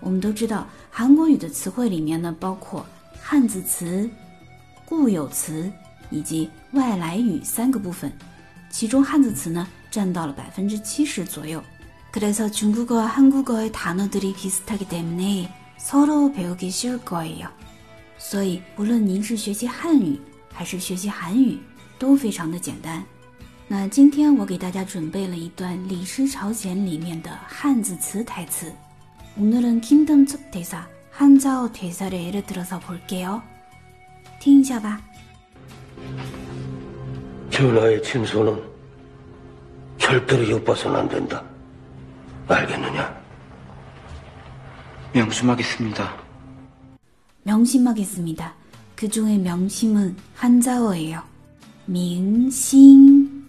我们都知道，韩国语的词汇里面呢，包括汉字词、固有词以及外来语三个部分，其中汉字词呢占到了百分之七十左右。 그래서 중국어와 한국어의 비슷하기 때문에 서로 배우기 쉬울 거예요. 所以，不论您是学习汉语还是学习韩语，都非常的简单。那今天我给大家准备了一段《李氏朝鲜》里面的汉字词台词。 오늘은킹덤첫대사한자어대사를예를들어서볼게 요。 听一下吧。전하의친소는절대로엿봐서는안된다알겠느냐명심하겠습니다 명심하겠습니다. 그 중에 명심은 한자어예요. 明心,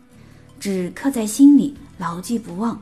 指刻在心里,牢记不忘,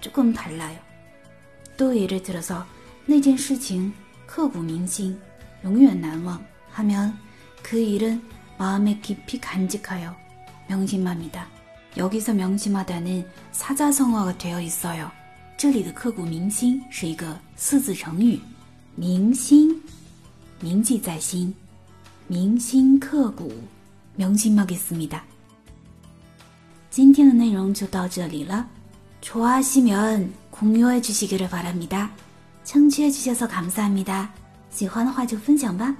조금 달라요. 또 예를 들어서 那件事情刻骨铭心, 永远难忘 하면 그 일은 마음에 깊이 간직하여 명심합니다. 여기서 명심하다는 사자성어가 되어 있어요. 这里的刻骨铭心是一个四字成语。铭心，铭记在心，铭心刻骨，명심하겠습니다今天的内容就到这里了。 좋아하시면공유해주시기를바랍니다청취해주셔서감사합니다喜欢的话就分享吧。